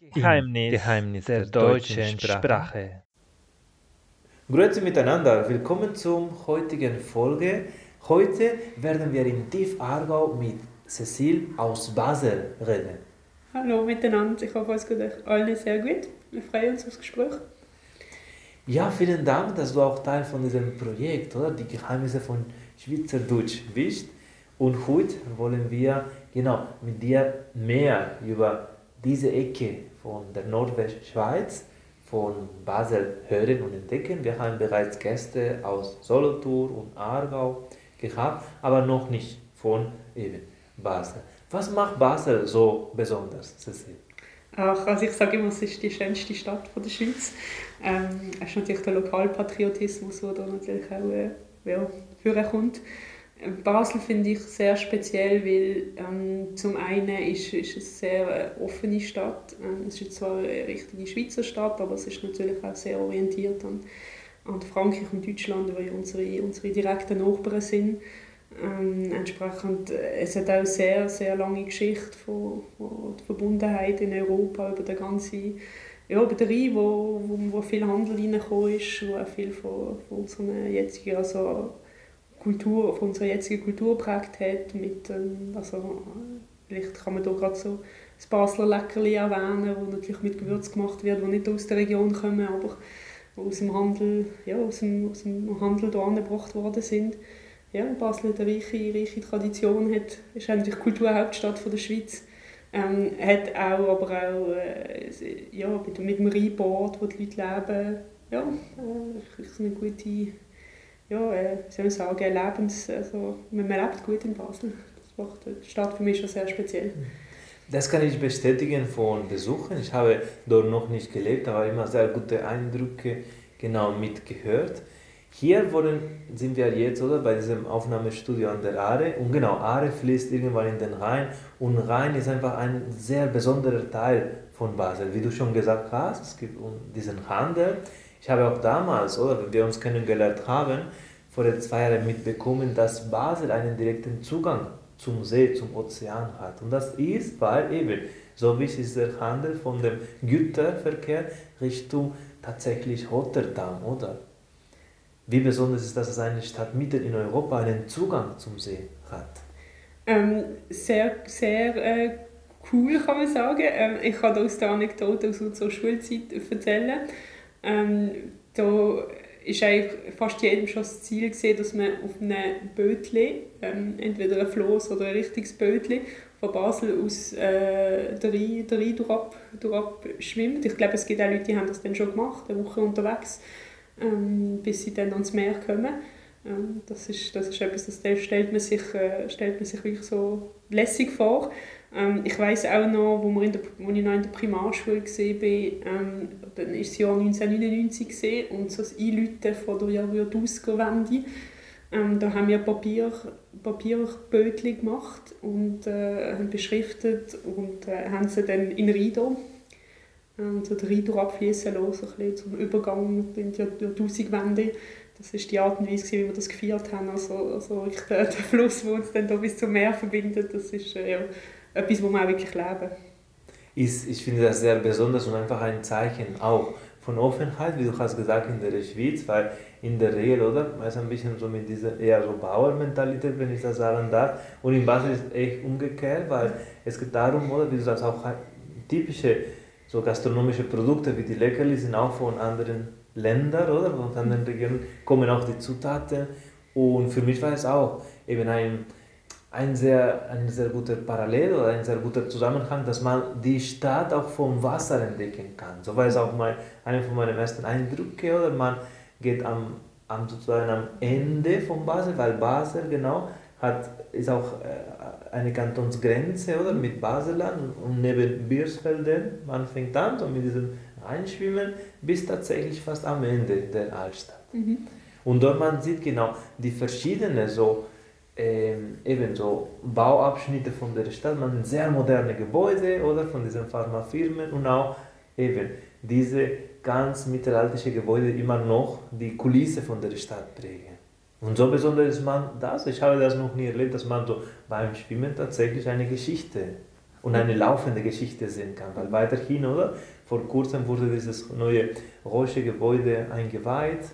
Geheimnis, Geheimnis der, der deutschen Sprache. Sprache. Grüezi miteinander, willkommen zum heutigen Folge. Heute werden wir in Tief-Aargau mit Cecile aus Basel reden. Hallo miteinander, ich hoffe, es geht euch allen sehr gut. Wir freuen uns aufs Gespräch. Ja, vielen Dank, dass du auch Teil von diesem Projekt, oder? Die Geheimnisse von Schweizerdeutsch bist. Und heute wollen wir genau mit dir mehr über diese Ecke von der Nordwestschweiz, von Basel hören und entdecken. Wir haben bereits Gäste aus Solothurn und Aargau gehabt, aber noch nicht von eben Basel. Was macht Basel so besonders, Cecil? Ach, also ich sage immer, es ist die schönste Stadt von der Schweiz. Ähm, es ist natürlich der Lokalpatriotismus, der da natürlich auch äh, ja, vorkommt. Basel finde ich sehr speziell, weil ähm, zum einen ist, ist es eine sehr äh, offene Stadt. Ähm, es ist zwar eine richtige Schweizer Stadt, aber es ist natürlich auch sehr orientiert an, an Frankreich und Deutschland, weil unsere, unsere direkten Nachbarn sind. Ähm, entsprechend, äh, es hat auch sehr, sehr lange Geschichte von, von der Verbundenheit in Europa über den ganzen ja, über den Rhein, wo, wo, wo viel Handel reingekommen ist, wo auch viel von, von unseren jetzigen, also Kultur, auf unsere jetzige Kultur geprägt hat. Mit, ähm, also, vielleicht kann man da gerade so das Basler Leckerli erwähnen, wo natürlich mit Gewürz gemacht wird, die nicht aus der Region kommen, aber aus dem Handel, ja, aus dem, aus dem Handel hier angebracht worden sind. Ja, Basel hat eine reiche, reiche Tradition, hat, ist eigentlich Kulturhauptstadt von der Schweiz. Ähm, hat auch, aber auch äh, ja, mit, mit dem Rheinbad, wo die Leute leben, ja, äh, eine gute ja, äh, soll ich sagen, Lebens, also man lebt gut in Basel. Das macht die Stadt für mich schon sehr speziell. Das kann ich bestätigen von Besuchen. Ich habe dort noch nicht gelebt, aber immer sehr gute Eindrücke genau mitgehört. Hier wollen, sind wir jetzt oder, bei diesem Aufnahmestudio an der Aare und genau, Aare fließt irgendwann in den Rhein und Rhein ist einfach ein sehr besonderer Teil von Basel. Wie du schon gesagt hast, es gibt diesen Handel, ich habe auch damals, oder, wenn wir uns kennengelernt haben, vor zwei Jahren mitbekommen, dass Basel einen direkten Zugang zum See, zum Ozean hat. Und das ist, weil eben, so wie ist der Handel von dem Güterverkehr Richtung tatsächlich Rotterdam, oder? Wie besonders ist das, dass eine Stadt mitten in Europa einen Zugang zum See hat? Ähm, sehr, sehr äh, cool, kann man sagen. Ähm, ich kann aus der Anekdote aus unserer Schulzeit erzählen. Ähm, da ist eigentlich fast jedem schon das Ziel gesehen, dass man auf einem Bötli, ähm, entweder ein Floß oder ein richtiges Bötli, von Basel aus äh, der Rhein, schwimmt. Ich glaube, es gibt auch Leute, die haben das dann schon gemacht, eine Woche unterwegs, ähm, bis sie dann ans Meer kommen. Ähm, das, ist, das ist etwas, das stellt man sich, äh, stellt man sich wirklich so lässig vor. Ähm, ich weiß auch noch, wo ich noch in der Primarschule war, ähm, dann war das Jahr 1999 gewesen, und so das Einläuten von der Jahrhundertausgewende. Ähm, da haben wir Papier, Papierbötchen gemacht und äh, haben beschriftet und äh, haben sie dann in Rido ähm, so den Rido abfließen lassen, so zum Übergang in die Jahrtausendwende. Das war die Art und Weise, wie wir das gefeiert haben. Also, also der, der Fluss, der uns dann da bis zum Meer verbindet, das ist äh, ja, etwas, wo wir auch wirklich leben. Ist, ich finde das sehr besonders und einfach ein Zeichen auch von Offenheit, wie du hast gesagt, in der Schweiz, weil in der Regel, oder? Man ist ein bisschen so mit dieser eher so Bauermentalität, wenn ich das sagen darf. Und in Basel ist es echt umgekehrt, weil es geht darum, oder? Wie du sagst, auch typische so gastronomische Produkte wie die Leckerli sind auch von anderen Ländern, oder? Von anderen Regionen kommen auch die Zutaten. Und für mich war es auch eben ein ein sehr, ein sehr guter Parallel oder ein sehr guter Zusammenhang, dass man die Stadt auch vom Wasser entdecken kann. So war es auch mal einer von meinen ersten Eindrücke, oder man geht am, am, sozusagen am Ende von Basel, weil Basel genau hat, ist auch äh, eine Kantonsgrenze oder, mit Baselland und neben Biersfelden, man fängt an so mit diesem Einschwimmen bis tatsächlich fast am Ende der Altstadt. Mhm. Und dort man sieht genau die verschiedenen so ähm, eben so Bauabschnitte von der Stadt, man sehr moderne Gebäude oder von diesen Pharmafirmen und auch eben diese ganz mittelalterlichen Gebäude immer noch die Kulisse von der Stadt prägen. Und so besonders ist man das. Ich habe das noch nie erlebt, dass man so beim Schwimmen tatsächlich eine Geschichte und eine laufende Geschichte sehen kann. Weil weiterhin, oder? Vor kurzem wurde dieses neue Roche Gebäude eingeweiht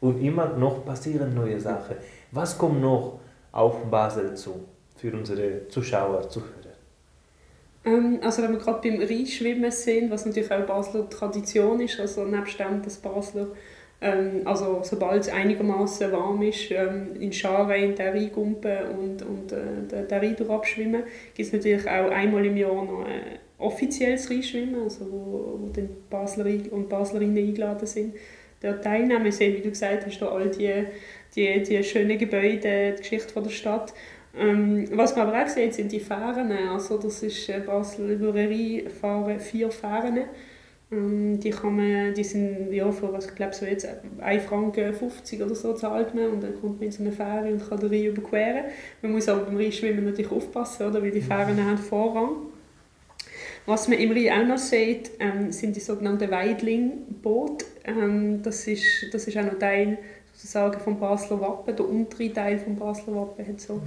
und immer noch passieren neue Sachen. Was kommt noch auf Basel zu für unsere Zuschauer, Zuhörer? Ähm, also wenn wir gerade beim Rheinschwimmen sind, was natürlich auch Basler Tradition ist, also nebst dem, dass Basler ähm, also sobald es einigermaßen warm ist, ähm, in Scharen in den Rhein und, und äh, den, den Rhein abschwimmen, gibt es natürlich auch einmal im Jahr noch ein offizielles Rheinschwimmen, also wo, wo die Basler und Baslerinnen eingeladen sind, dort teilnehmen. Wir sehen, wie du gesagt hast, all die, die, die schönen Gebäude, die Geschichte von der Stadt. Ähm, was wir aber auch sehen, sind die Fähren. Also das ist äh, Basel Rhein fahren vier Fähren ähm, die, kann man, die sind ja, für was, ich glaube so jetzt 1 Franken 50 oder so zahlt man und dann kommt man in so eine Fähre und kann den Rhein überqueren. Man muss aber beim Rheinschwimmen natürlich aufpassen, oder, weil die Fähren haben Vorrang. Was man im Rhein auch noch sieht, ähm, sind die sogenannten Weidling-Boote. Ähm, das, ist, das ist auch noch Teil sozusagen vom Basler Wappen. Der untere Teil vom Basler Wappen hat so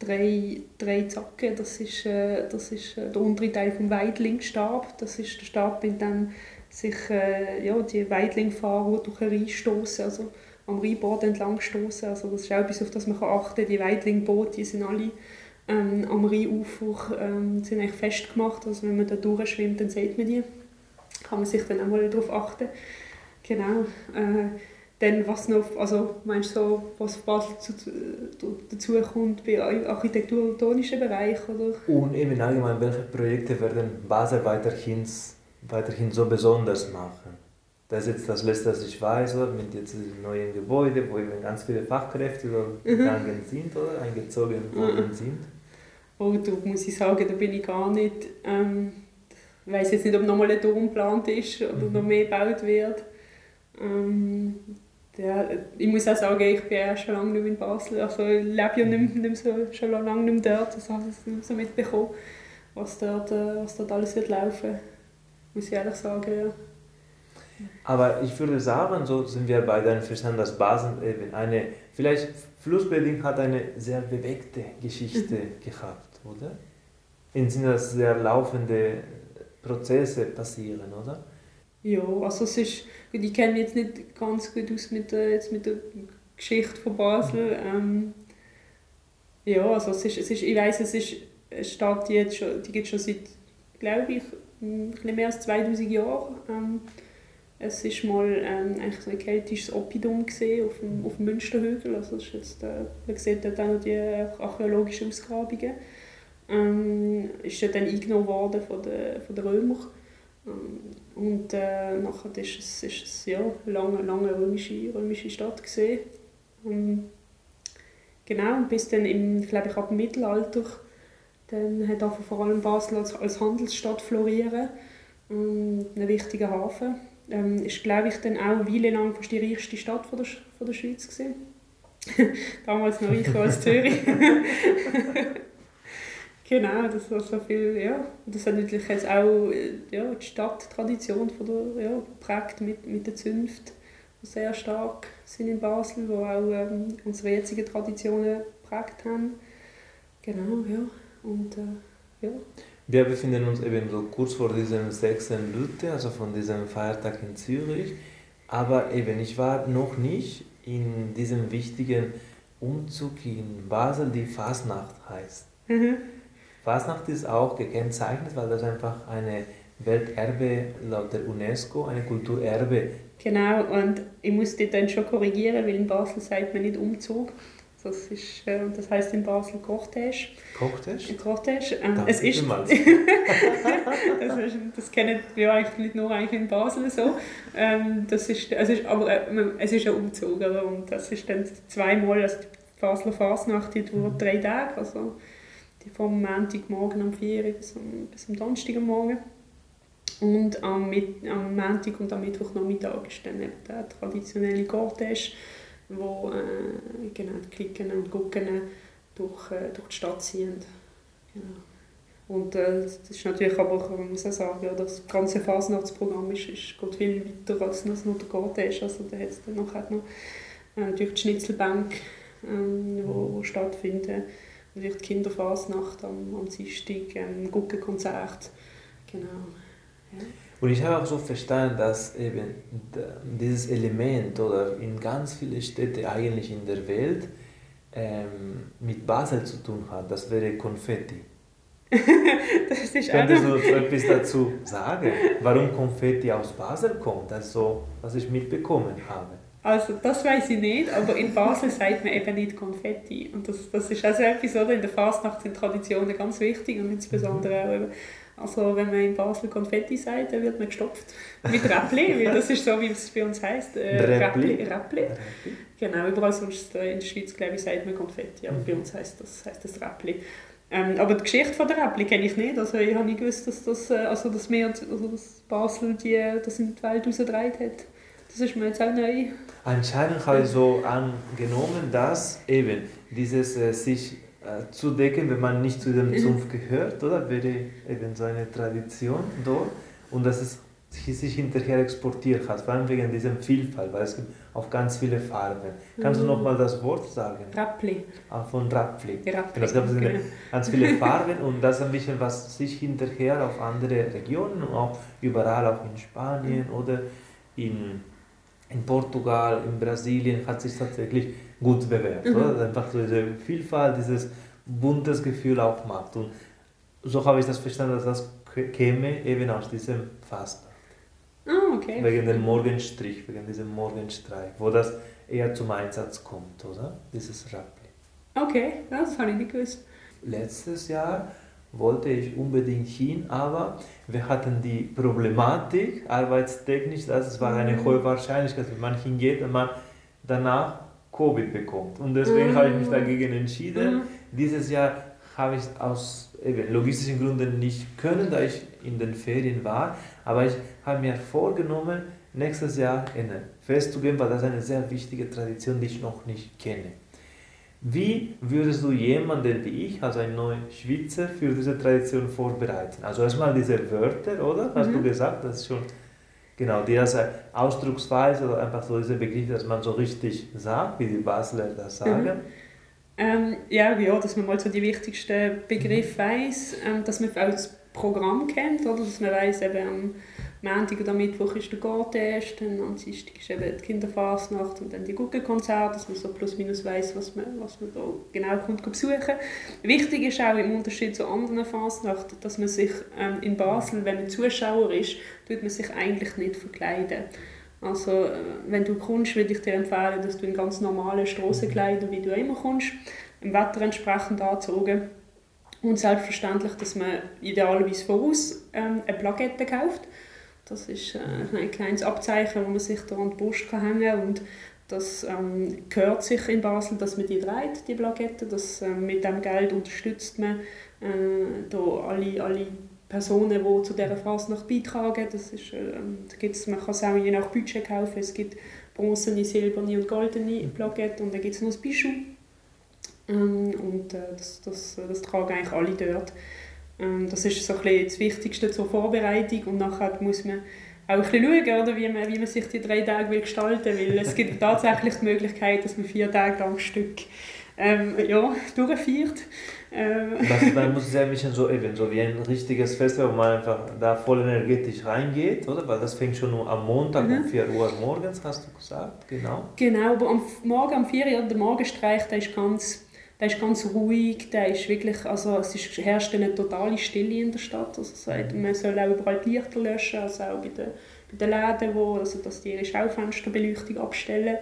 drei, drei Zacken. Das ist, äh, das ist äh, der untere Teil vom Weidlingstab. Das ist der Stab, mit dem sich äh, ja, die Weidlingfahrer durch den Rhein stoßen, also am Rheinbord entlang stoßen. Also das ist auch etwas, auf das man achten kann. Die Weidlingboote die sind alle ähm, am Rheinufer ähm, sind eigentlich festgemacht. Also wenn man da durchschwimmt, dann sieht man die. Kann man sich dann auch mal darauf achten. Genau. Äh, dann was noch, also meinst du so, was Basel dazu kommt bei architektonischen Bereich oder? Und eben allgemein, welche Projekte werden Basel weiterhin, weiterhin so besonders machen? Das ist jetzt das Letzte, was ich weiß, oder? mit jetzt diesem neuen Gebäude, wo eben ganz viele Fachkräfte mhm. gegangen sind oder eingezogen worden mhm. sind. Oh, da muss ich sagen, da bin ich gar nicht, ähm, ich weiß jetzt nicht, ob nochmal ein Turm geplant ist oder mhm. noch mehr gebaut wird. Ähm, ja, ich muss auch sagen, ich bin ja schon lange nicht mehr in Basel. Also ich lebe ja nicht, nicht so, schon lange nicht mehr dort. Das habe ich nicht so mitbekommen, was dort, äh, was dort alles wird laufen Muss ich ehrlich sagen, ja. Aber ich würde sagen, so sind wir beide einverstanden, dass Basel eben eine, vielleicht Flussbedingt hat eine sehr bewegte Geschichte mhm. gehabt, oder? In Sinne, dass sehr laufende Prozesse passieren, oder? Ja, also es ist, ich kenne mich jetzt nicht ganz gut aus mit der, jetzt mit der Geschichte von Basel. Ähm, ja, also es ist, es ist, ich weiß, es ist eine Stadt, die, jetzt schon, die gibt schon seit, glaube ich, ein bisschen mehr als 2000 Jahren. Ähm, es war mal ähm, eigentlich so ein keltisches Oppidum auf dem, auf dem Münsterhügel. Also das ist jetzt, äh, man sieht dort auch noch die archäologischen Ausgrabungen. Ähm, ist dann eingenommen worden von den, von den Römern. Ähm, und äh, nachher ist es, ist es ja, lange, lange römische, römische Stadt gesehen. Ähm, genau, und bis dann im, glaube ich, ab dem Mittelalter dann hat auch vor allem Basel als, als Handelsstadt florieren. Ähm, ein wichtiger Hafen. Ähm, ist, glaube ich, dann auch Weile lang fast die reichste Stadt von der, von der Schweiz gewesen. Damals noch reicher als Zürich. Genau, das war so viel, ja. das hat natürlich jetzt auch ja, die Stadttradition von der, ja, geprägt mit, mit den Zünften, die sehr stark sind in Basel, die auch ähm, unsere jetzigen Traditionen geprägt haben. Genau, ja. Und, äh, ja. Wir befinden uns eben so kurz vor diesem 6. Lütte, also von diesem Feiertag in Zürich. Aber eben, ich war noch nicht in diesem wichtigen Umzug in Basel, die Fasnacht heißt. Mhm. Fasnacht ist auch gekennzeichnet, weil das einfach eine Welterbe laut der UNESCO, eine Kulturerbe. Genau, und ich muss dich dann schon korrigieren, weil in Basel sagt man nicht Umzug. Das, ist, äh, das heißt in Basel Cortège. Cortège? Cortège. Ähm, es ist, das, ist, das kennen wir eigentlich nicht nur eigentlich in Basel so. Ähm, das ist, es ist, aber äh, es ist ein Umzug. Oder? Und das ist dann zweimal, also die Basler Fasnacht, die dauert drei Tage. Also die vom Montagmorgen um 4 Uhr bis am, bis am Donnerstagmorgen. Und am, am Montag und am Mittwochnachmittag ist dann eben der traditionelle Cortège, wo äh, genau, die Klicken und Gucken durch, äh, durch die Stadt ziehen. Genau. Und äh, das ist natürlich aber, man muss auch sagen, ja, das ganze Fasnachtsprogramm ist, ist, geht viel weiter als nur der Cortège. Also da hat es dann noch, noch äh, natürlich die Schnitzelbank, ähm, wo, wo stattfinden natürlich die Kinderfasnacht am, am Dienstag, ähm, Guggenkonzert, genau. Ja. Und ich habe auch so verstanden, dass eben dieses Element oder in ganz vielen Städten eigentlich in der Welt ähm, mit Basel zu tun hat. Das wäre Konfetti. das ist Könntest du etwas dazu sagen, warum Konfetti aus Basel kommt? Also, was ich mitbekommen habe. Also das weiß ich nicht, aber in Basel sagt man eben nicht Konfetti. Und das, das ist also etwas, oder? In der Fastnacht sind Traditionen ganz wichtig und insbesondere auch eben, also wenn man in Basel Konfetti sagt, dann wird man gestopft mit Räppli, weil das ist so, wie es bei uns heisst. Äh, Räppli. Räppli. Genau, überall sonst in der Schweiz, glaube ich, sagt man Konfetti, aber bei uns heisst das, heisst das Räppli. Ähm, aber die Geschichte von der Räppli kenne ich nicht. Also ich habe nicht gewusst, dass, das, äh, also, dass, wir, also, dass Basel die, das in die Welt rausgedreht hat. Das ist mir jetzt auch neu. Anscheinend habe ich so angenommen, dass eben dieses äh, sich äh, zu decken, wenn man nicht zu dem Zunft gehört, oder? Wäre eben so eine Tradition dort. Und dass es sich hinterher exportiert hat, vor allem wegen dieser Vielfalt, weil es gibt auch ganz viele Farben. Kannst du mhm. noch mal das Wort sagen? Rappli. Ah, von Rappli. Rappli. Es gab genau. ganz viele Farben und das ist ein bisschen, was sich hinterher auf andere Regionen auch überall, auch in Spanien mhm. oder in in Portugal, in Brasilien hat sich tatsächlich gut bewährt. Mhm. Oder? Einfach so diese Vielfalt, dieses buntes Gefühl auch macht. Und so habe ich das verstanden, dass das käme eben aus diesem Fasten. Ah, okay. Wegen dem Morgenstrich, wegen diesem Morgenstreich, wo das eher zum Einsatz kommt, oder? Dieses Rappli. Okay, das habe ich nicht gewusst. Letztes Jahr wollte ich unbedingt hin, aber wir hatten die Problematik, arbeitstechnisch, dass es war eine mhm. hohe Wahrscheinlichkeit, wenn man hingeht und man danach Covid bekommt. Und deswegen mhm. habe ich mich dagegen entschieden. Mhm. Dieses Jahr habe ich aus eben, logistischen Gründen nicht können, da ich in den Ferien war, aber ich habe mir vorgenommen, nächstes Jahr in ein Fest zu gehen, weil das eine sehr wichtige Tradition, die ich noch nicht kenne. Wie würdest du jemanden wie ich, also einen neuen Schweizer, für diese Tradition vorbereiten? Also erstmal diese Wörter, oder? Hast mhm. du gesagt, das ist schon genau die erste Ausdrucksweise oder einfach so diese Begriffe, dass man so richtig sagt, wie die Basler das sagen. Mhm. Ähm, ja, ja, dass man mal so die wichtigsten Begriffe mhm. weiß, ähm, dass man auch das Programm kennt, oder dass man weiß, eben Montag oder Mittwoch ist der Gartest, dann am Dienstag ist eben die Kinderfasnacht und dann die Guggenkonzerte, dass man so plus minus weiss, was man, was man da genau kommt besuchen. Wichtig ist auch im Unterschied zu anderen Fasnachten, dass man sich ähm, in Basel, wenn man Zuschauer ist, tut man sich eigentlich nicht verkleiden. Also äh, wenn du kommst, würde ich dir empfehlen, dass du in ganz normalen Strassenkleidern, wie du immer kommst, im Wetter entsprechend anzogen. Und selbstverständlich, dass man idealerweise voraus ähm, eine Plakette kauft das ist äh, ein kleines Abzeichen, das man sich da an die Brust kann hängen kann. Und das ähm, gehört sich in Basel, dass man die dreht, die Plakette. Das, äh, mit dem Geld unterstützt man äh, da alle, alle Personen, die zu dieser Fasnacht beitragen. Das ist, äh, da gibt's, man kann es auch je nach Budget kaufen. Es gibt bronzene, silberne und goldene Plakette und dann gibt es noch das Bijou. Ähm, und äh, das, das, das tragen eigentlich alle dort. Ähm, das ist so ein das Wichtigste zur Vorbereitung und nachher muss man auch ein bisschen schauen, oder, wie, man, wie man sich die drei Tage will gestalten will. Es gibt tatsächlich die Möglichkeit, dass man vier Tage am Stück ähm, ja, durchfeiert. Ähm. Das, muss es ja ein bisschen so, eben, so wie ein richtiges Festival, wo man einfach da voll energetisch reingeht, oder? Weil das fängt schon am Montag mhm. um 4 Uhr morgens, hast du gesagt, genau. Genau, aber am Morgen um 4 Uhr, der Morgenstreich, der ist ganz der ist ganz ruhig, der ist wirklich, also es ist, herrscht eine totale Stille in der Stadt. Also sagt, man soll auch überall die Lichter löschen, also auch bei den, bei den Läden, wo, also dass die ihre Schaufensterbeleuchtung abstellen.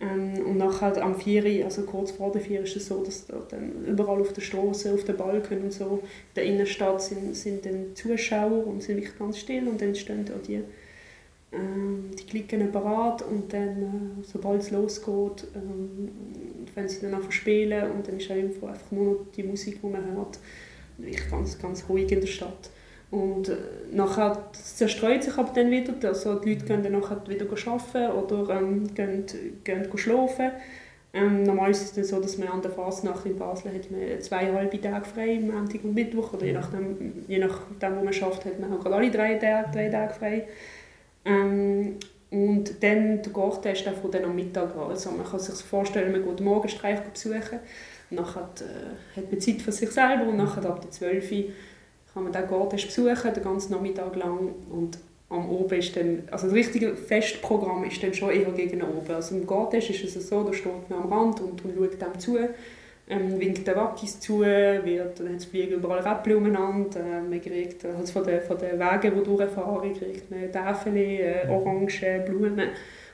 Ähm, und nachher am 4, also kurz vor der 4 ist es so, dass dann überall auf der Straße, auf den Balken und so, in der Innenstadt sind, sind dann Zuschauer und sind wirklich ganz still und dann stehen da die die klicken parat und dann, äh, sobald es losgeht, ähm, wenn sie dann einfach spielen und dann ist einfach, einfach nur noch die Musik, die man hört, wirklich ganz, ganz ruhig in der Stadt. Und äh, nachher zerstreut sich aber dann wieder, also die Leute gehen dann nachher wieder arbeiten oder ähm, gehen, gehen schlafen. Ähm, normal ist es dann so, dass man an der Fasnacht in Basel hat man zwei halbe Tage frei, Montag und Mittwoch, oder je nachdem, je nachdem wo man schafft, hat man auch gerade alle drei, drei Tage frei. Ähm, und dann der Garten ist von dann am Mittag an. Also man kann sich vorstellen, man geht den Morgenstreif besuchen Nachher äh, hat man Zeit für sich selber und nachher ab der 12 Uhr kann man den Garten besuchen, den ganzen Nachmittag lang. Und am Oben ist dann, also das richtige Festprogramm ist dann schon eher gegen oben. Also im Garten ist es so, da steht man am Rand und, und schaut dem zu, ähm, winkt den Wackis zu, wird, dann fliegen überall Räppchen umeinander, äh, man kriegt also von den, von den Wegen, die durchfahren, kriegt man Täfel, äh, Orangen, Blumen,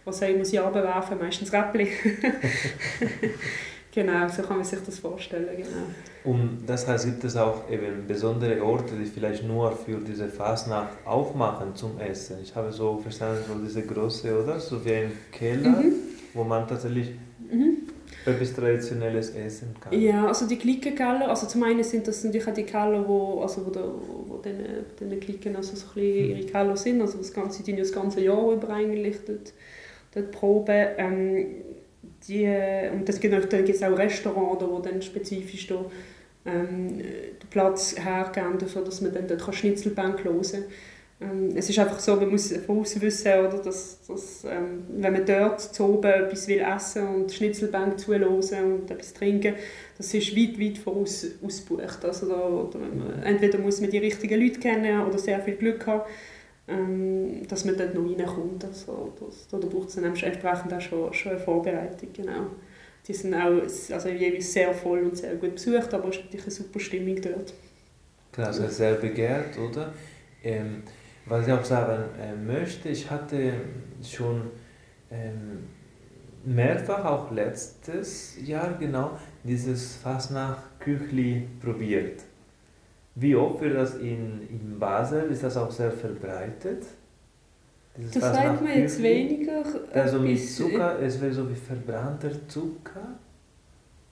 was auch immer sie runterwerfen, meistens Räppchen. Genau, so kann man sich das vorstellen. Genau. Und das heißt, gibt es auch eben besondere Orte, die vielleicht nur für diese Fasnacht aufmachen zum Essen? Ich habe so verstanden, so diese große, oder? So wie ein Keller, mhm. wo man tatsächlich mhm. Etwas Traditionelles essen kann. Ja, also die Klickenkeller, also zum einen sind das natürlich auch die Keller, wo, also wo, der, wo den, den Klicken also so ein bisschen ihre Keller sind, also das ganze, die das ganze Jahr über eigentlich dort, dort proben. Ähm, die, und gibt auch, dann gibt es auch Restaurants, wo dann spezifisch da, ähm, den Platz hergeben, dafür, dass man dann dort Schnitzelbank hören kann. Ähm, es ist einfach so, man muss voraus wissen, oder, dass, dass ähm, wenn man dort zu oben etwas will essen und Schnitzelbank zuhören und etwas trinken, das ist weit, weit voraus ausgebucht. Also da, oder entweder muss man die richtigen Leute kennen oder sehr viel Glück haben, ähm, dass man dort noch reinkommt. Also, das, da braucht es dann entsprechend auch schon, schon eine Vorbereitung. Genau. Die sind auch also jeweils sehr voll und sehr gut besucht, aber es ist natürlich eine super Stimmung dort. Klar, also sehr begehrt, oder? Ähm, was ich auch sagen äh, möchte, ich hatte schon ähm, mehrfach, auch letztes Jahr genau, dieses Fasnacht-Küchli probiert. Wie oft wird das in, in Basel? Ist das auch sehr verbreitet? Dieses das sagt man jetzt weniger. Also mit Zucker, es wäre so wie verbrannter Zucker.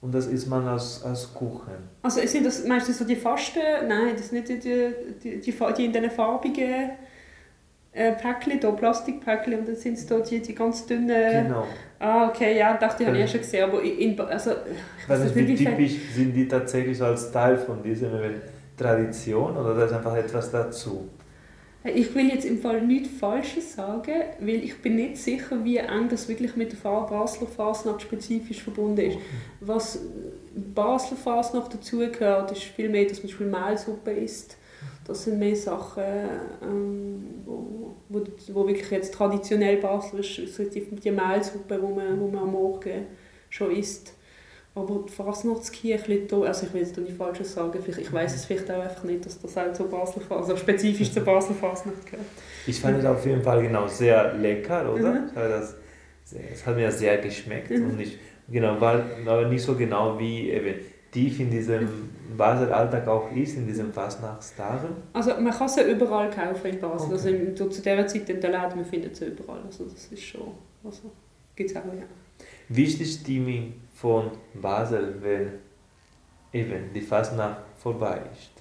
Und das isst man als, als Kuchen. Also sind das, meinst du so die Fasten? Nein, das sind nicht die, die, die, die in diesen farbigen äh, Päckchen, da, Plastikpäckchen, und dann sind es da die, die ganz dünnen... Genau. Ah, okay, ja, dachte ich, habe ich ja schon gesehen, aber in, also... Ich weiß nicht, wie typisch sind die tatsächlich als Teil von diesem Tradition oder da ist einfach etwas dazu? Ich will jetzt im Fall nichts Falsches sagen, weil ich bin nicht sicher, wie eng das wirklich mit der Basler Fasnacht spezifisch verbunden ist. Was Basler Fasnacht dazugehört, ist viel mehr, dass man zum Beispiel Mehlsuppe isst. Das sind mehr Sachen, ähm, wo, wo, wo wirklich jetzt traditionell Basler ist, die, Mehlsuppe, die man, wo man am Morgen schon isst. Aber die Fasnachtskirche, also ich will jetzt nicht Falsches sagen, ich weiß es vielleicht auch einfach nicht, dass das auch zu Basel, also spezifisch zur Basler Fasnacht gehört. Ich fand es auf jeden Fall genau sehr lecker, oder? Mhm. Das, es hat mir sehr geschmeckt mhm. und nicht, genau, war aber nicht so genau wie eben tief in diesem Basel Alltag auch ist, in diesem Fasnachtstagen. Also man kann sie überall kaufen in Basel, okay. also in, zu dieser Zeit in der Läden, man findet sie überall, also das ist schon, also gibt es auch, ja. Wie ist die Stimmung von Basel, wenn eben die Fasnacht vorbei ist.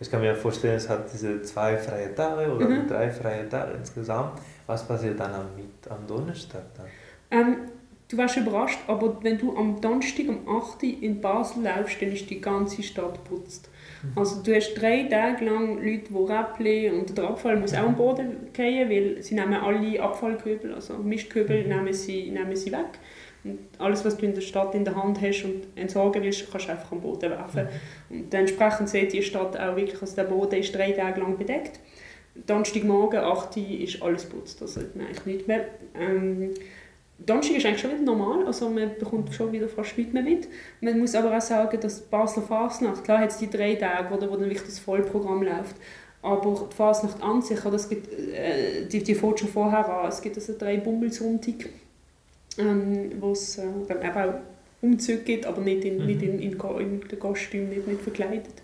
Ich kann mir vorstellen, es hat diese zwei freie Tage oder mhm. drei freie Tage insgesamt. Was passiert dann am, am Donnerstag dann? Ähm, du warst überrascht, aber wenn du am Donnerstag um 8 Uhr in Basel läufst, dann ist die ganze Stadt putzt. Mhm. Also du hast drei Tage lang Leute, die Räppchen und der Abfall muss auch am Boden gehen, weil sie nehmen alle Abfallkübel, also Mistkübel, mhm. nehmen, sie, nehmen sie weg. Und alles, was du in der Stadt in der Hand hast und entsorgen willst, kannst du einfach am Boden werfen. Mhm. Und entsprechend sieht die Stadt auch wirklich, also der Boden ist drei Tage lang bedeckt. Donnerstagmorgen, 8 Uhr, ist alles putzt. Das sollte man eigentlich nicht mehr. Ähm, Donnerstag ist eigentlich schon wieder normal, also man bekommt schon wieder fast nichts mehr mit. Man muss aber auch sagen, dass Basler Fasnacht, klar hat es die drei Tage, oder, wo dann wirklich das Vollprogramm läuft, aber die Fasnacht an sich, es gibt, äh, die, die fängt schon vorher an, es gibt also drei Bummelsonntag, ähm, wo es äh, dann eben auch Umzüge gibt, aber nicht in, mhm. nicht in, in, in den Kostüm, nicht, nicht verkleidet.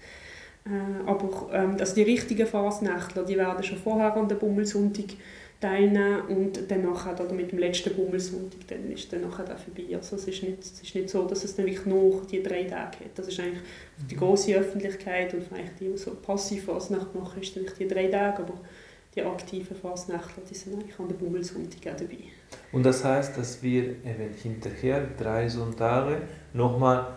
Äh, aber ähm, also die richtigen Fasnächtler, die werden schon vorher an der Bummelsonntag teilnehmen und dann nachher, oder mit dem letzten Bummelsonntag, dann ist dann nachher vorbei. Also es ist, nicht, es ist nicht so, dass es dann wirklich nur die drei Tage hat. Das ist eigentlich die mhm. große Öffentlichkeit und vielleicht die, die so passiv Fasnacht machen, ist dann nicht die drei Tage, aber die aktiven Fasnächtler, die sind eigentlich an der Bummelsonntag auch dabei. Und das heißt, dass wir eben hinterher drei Sonntage nochmal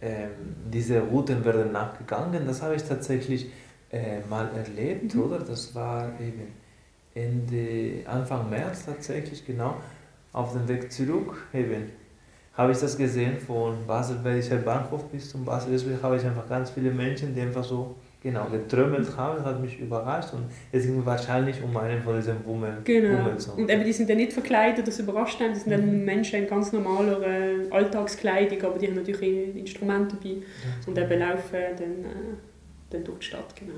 ähm, diese Routen werden nachgegangen. Das habe ich tatsächlich äh, mal erlebt, mhm. oder? Das war eben Ende, Anfang März tatsächlich, genau, auf dem Weg zurück eben habe ich das gesehen, von Basel-Welcher Bahnhof bis zum Basel. Deswegen habe ich einfach ganz viele Menschen, die einfach so genau getrümmelt haben. Das hat mich überrascht und es ging wahrscheinlich um einen von diesen Wummel. Genau. Und eben, die sind dann nicht verkleidet, das überrascht einen. Das sind dann. Menschen in ganz normaler äh, Alltagskleidung, aber die haben natürlich Instrumente dabei ja. und eben laufen dann, äh, dann durch die Stadt. Genau.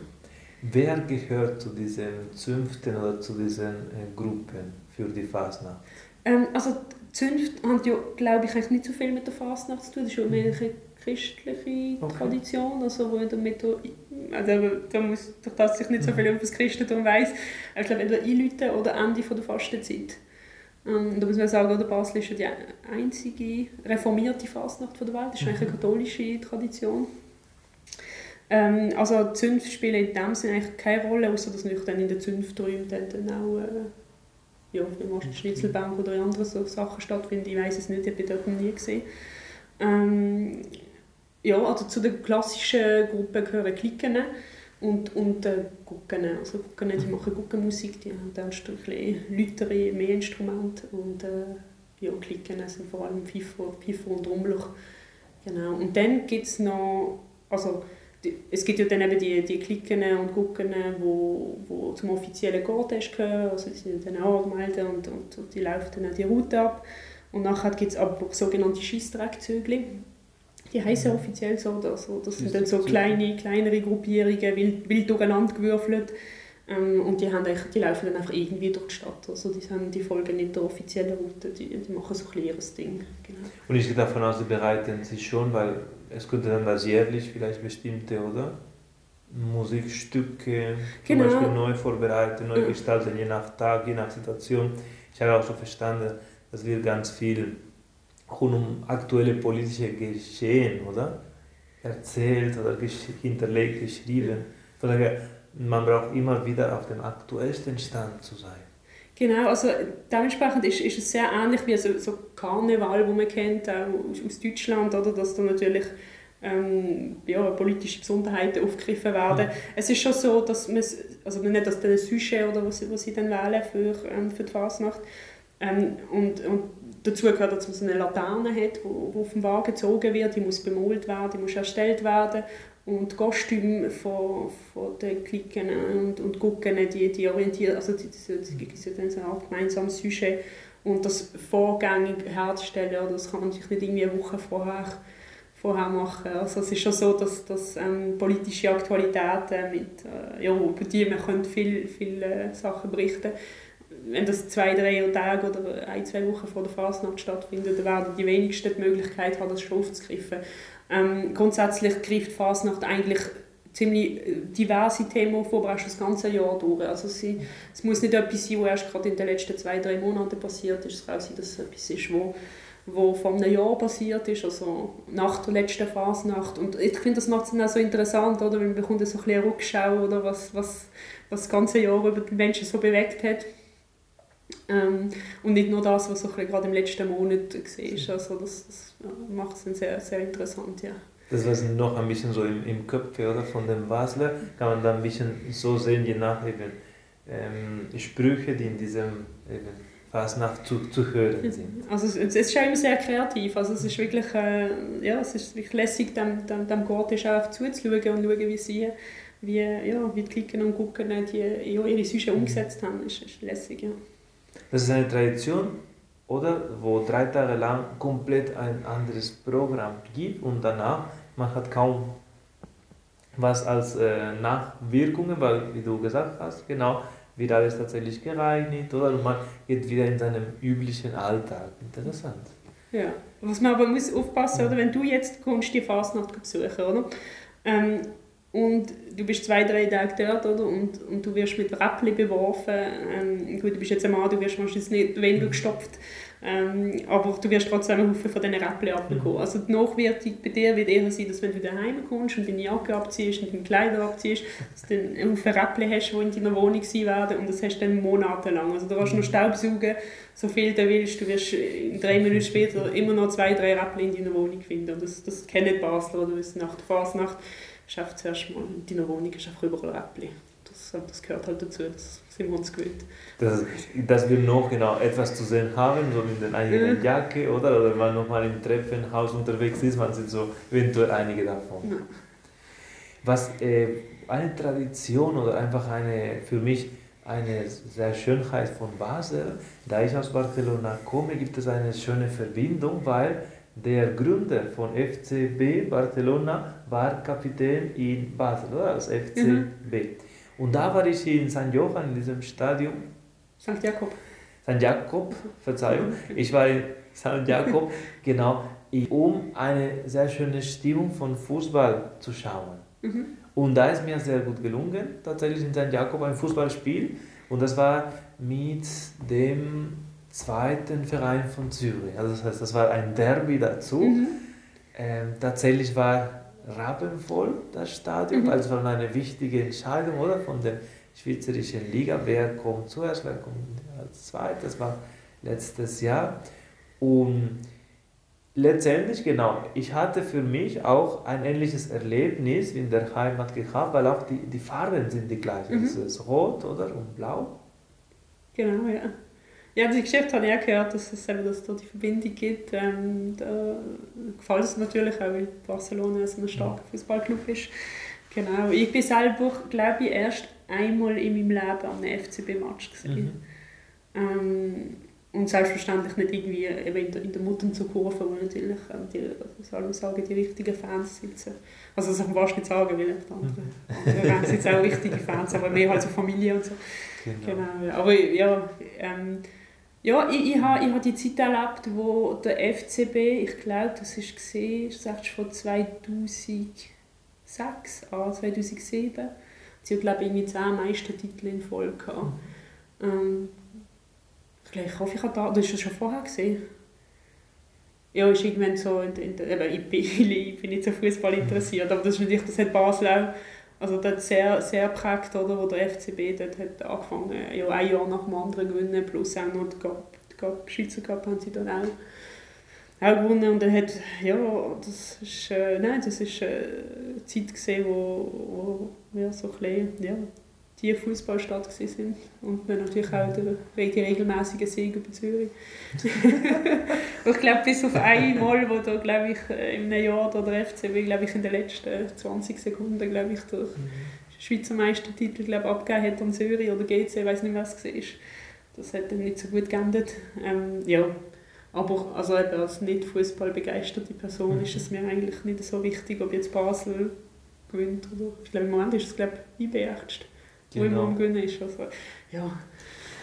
Wer gehört zu diesen Zünften oder zu diesen äh, Gruppen für die Fasnacht? Ähm, also Zünfte haben ja, glaube ich, nicht so viel mit der Fasnacht zu tun. Das ist ja mehr eine christliche okay. Tradition, also wo damit also da muss durch das sich nicht so viel über das Christentum weiß. Ich glaube entweder Einläuten oder Ende von der Fastenzeit. Ähm, da muss man sagen, oder Basel ist ja die einzige reformierte Fasnacht der Welt. Das ist eigentlich eine mhm. katholische Tradition. Ähm, also Zünfte spielen in dem Sinne eigentlich keine Rolle, außer dass natürlich dann in den Zünfträumen dann, dann auch äh, ja, die Schnitzelbank oder andere so Sachen stattfinden. Ich weiß es nicht, ich habe dort nie gesehen. Ähm, ja, also zu den klassischen Gruppen gehören Klicken und, und äh, Gucken. Also Gucken, die machen Guckenmusik, die haben dann ein bisschen lautere, mehr Instrumente und äh, ja, Klicken sind vor allem Pfeifer und Rummler. Genau. Und dann gibt es noch, also es gibt ja dann eben die, die Klicken und Gucken, wo, wo zum offiziellen Gottest gehören, also die sind dann auch angemeldet und, und, und die laufen dann auch die Route ab. Und nachher gibt es aber sogenannte Scheissdreckzügel. Die heißen mhm. offiziell so, also das sind dann so kleine, kleinere Gruppierungen, wild, wild durcheinander gewürfelt. Ähm, und die, haben die laufen dann einfach irgendwie durch die Stadt. Also die, haben, die folgen nicht der offiziellen Route, die, die machen so ein kleines Ding. Genau. Und ich gehe davon aus, sie bereiten sich schon, weil es könnte dann das jährlich vielleicht bestimmte, oder? Musikstücke zum genau. Beispiel neu vorbereiten, neu gestalten, je nach Tag, je nach Situation. Ich habe auch so verstanden, dass wir ganz viel rund um aktuelle politische Geschehen, oder? Erzählt oder hinterlegt, geschrieben. Von daher, man braucht immer wieder auf dem aktuellsten Stand zu sein. Genau, also dementsprechend ist, ist es sehr ähnlich wie so, so Karneval, wo man kennt, auch aus Deutschland, oder, dass da natürlich ähm, ja, politische Besonderheiten aufgegriffen werden. Mhm. Es ist schon so, dass man, also nicht dass ein Sujet oder was, was sie dann wählen für, ähm, für die Fasnacht. Ähm, und, und dazu gehört, dass man so eine Laterne hat, die auf dem Wagen gezogen wird, die muss bemalt werden, die muss erstellt werden und Kostüme von, von den Klicken und, und Gucken, die, die orientieren, also die, die, die dann so ein gemeinsames Sujet und das vorgängig herzustellen, das kann man sich nicht irgendwie eine Woche vorher, vorher machen. Also es ist schon so, dass, dass ähm, politische Aktualitäten, mit, äh, ja, über die man könnte viel, viele äh, Sachen berichten wenn das zwei, drei Tage oder ein, zwei Wochen vor der Fasnacht stattfindet, dann werden die wenigsten die Möglichkeit haben, das schon aufzugreifen. Ähm, grundsätzlich greift Fasnacht eigentlich ziemlich äh, diverse Themen vor, aber auch schon das ganze Jahr durch. Also sie, es muss nicht etwas sein, was erst gerade in den letzten zwei, drei Monaten passiert ist. Es kann auch sein, dass es etwas ist, wo, wo vor einem Jahr passiert ist, also nach der letzten Fasnacht. Und ich finde, das macht es auch so interessant, oder? weil man bekommt so ein bisschen Rückschau, oder was, was, was das ganze Jahr über die Menschen so bewegt hat. Ähm, und nicht nur das, was so gerade im letzten Monat war. Also das, das macht es sehr, sehr interessant, ja. Das war noch ein bisschen so im, im Köpfe oder, von dem Basler, kann man da ein bisschen so sehen, je nach eben ähm, Sprüche, die in diesem eben, Fasnacht zu, zu hören sind. Also es, es ist schon immer sehr kreativ, also es ist wirklich, äh, ja, es ist wirklich lässig, dem, dem, dem Gortisch auch zuzuschauen und schauen, wie sie wie, ja, wie die Klicken und Gucken die ja, ihre Süße umgesetzt haben, ist, ist lässig, ja. Das ist eine Tradition, oder? Wo drei Tage lang komplett ein anderes Programm gibt und danach, man hat kaum was als äh, Nachwirkungen, weil, wie du gesagt hast, genau, wird alles tatsächlich gereinigt, oder? Und man geht wieder in seinem üblichen Alltag. Interessant. Ja, was man aber muss aufpassen, oder? Wenn du jetzt kommst, die Fasnacht besuchen, oder? Ähm, und du bist zwei, drei Tage dort, oder? Und, und du wirst mit Räppli beworfen. Ähm, gut, du bist jetzt ein Mann, du wirst wahrscheinlich nicht Wände gestopft. Ähm, aber du wirst trotzdem einen Haufen von diesen abbekommen. Mhm. Also die Nachwirkung bei dir wird eher sein, dass wenn du daheim kommst und deine Jacke abziehst und deine Kleider abziehst, dass du einen Haufen Räppli hast, die in deiner Wohnung sein werden und das hast du dann monatelang. Also du kannst noch mhm. Staubsaugen, so viel du willst. Du wirst drei Minuten später immer noch zwei, drei Räppli in deiner Wohnung finden. Und das, das kennen die Basler, oder nach der Fasnacht schafft zuerst mal in deiner Wohnung ist einfach überall Äppli. Das das, das gehört halt dazu, das sind wir uns gewöhnt. Dass, dass wir noch genau etwas zu sehen haben, so mit der eigenen Mhm. Jacke, oder? Oder wenn man nochmal im Treppenhaus unterwegs ist, man sieht so eventuell einige davon. Ja. Was äh, eine Tradition oder einfach eine, für mich eine sehr Schönheit von Basel, da ich aus Barcelona komme, gibt es eine schöne Verbindung, weil der Gründer von FCB Barcelona war Kapitän in Basel, oder? Als FCB. Und da war ich in St. Johann, in diesem Stadion, St. Jakob. St. Jakob, Verzeihung, ich war in St. Jakob, genau, um eine sehr schöne Stimmung von Fußball zu schauen. Mhm. Und da ist mir sehr gut gelungen, tatsächlich in St. Jakob ein Fußballspiel. Und das war mit dem zweiten Verein von Zürich. Also das heißt, das war ein Derby dazu. Mhm. Ähm, tatsächlich war rappenvoll das Stadion, Mhm. weil es war eine wichtige Entscheidung oder, von der schweizerischen Liga. Wer kommt zuerst, wer kommt als zweites? Das war letztes Jahr. Und letztendlich, genau, ich hatte für mich auch ein ähnliches Erlebnis wie in der Heimat gehabt, weil auch die, die Farben sind die gleichen. Mhm. Es ist rot oder und blau. Genau, ja. Ja, die Geschichte habe ich auch gehört, dass es eben, dass da die Verbindung gibt. Ähm, da gefällt es natürlich auch, weil Barcelona so ein starker Fußballclub ist. Genau. Ich bin selber, glaube ich, erst einmal in meinem Leben an einem FCB-Match gesehen. Mhm. Ähm, und selbstverständlich nicht irgendwie eben in der, in der Mutternzugkurve, wo natürlich ähm, die, soll man sagen, die richtigen Fans sitzen. Also das kann man fast nicht sagen, weil die anderen, andere Fans sitzen auch richtige Fans, aber mehr halt so Familie und so. Genau, ja. aber ja, ähm, ja ich, ich habe ich ha die Zeit erlebt, wo der FCB, ich glaube, das war sagst von 2006 an 2007, sie hat glaube ich 10 Meistertitel in Folge gehabt. Ähm, ich, glaub, ich hoffe, ich habe da, das hast du schon vorher gesehen. Ja, ist irgendwann so, in, in, eben, ich, bin, ich bin nicht so Fußball interessiert, aber das ist natürlich, das hat Basel auch also dort sehr, sehr prägt, oder, wo der FCB dort hat angefangen ja, ein Jahr nach dem anderen gewinnen, plus auch noch die Cup, die Cup, Schweizer Cup haben sie dann auch, auch gewonnen. Und er hat, ja, das ist, äh, nein, das ist äh, eine Zeit gesehen, wo, wo ja, so ein bisschen, ja, die Fußballstadt sind und dann natürlich auch der, die regelmäßigen Sieg über Zürich. Ich glaube, bis auf einmal, wo da, glaube ich, äh, in einem Jahr da der FCB, glaube ich, in den letzten 20 Sekunden, glaube ich, der Schweizer Meistertitel, glaube abgegeben hat an Zürich oder GC, ich weiß nicht, was es war. Das hat dann nicht so gut geendet. Ähm, ja, aber also als nicht Fußball begeisterte Person ist es mir eigentlich nicht so wichtig, ob jetzt Basel gewinnt oder ich glaube im Moment ist es glaube ich immer Genau. Gewinnen ist. Also, ja.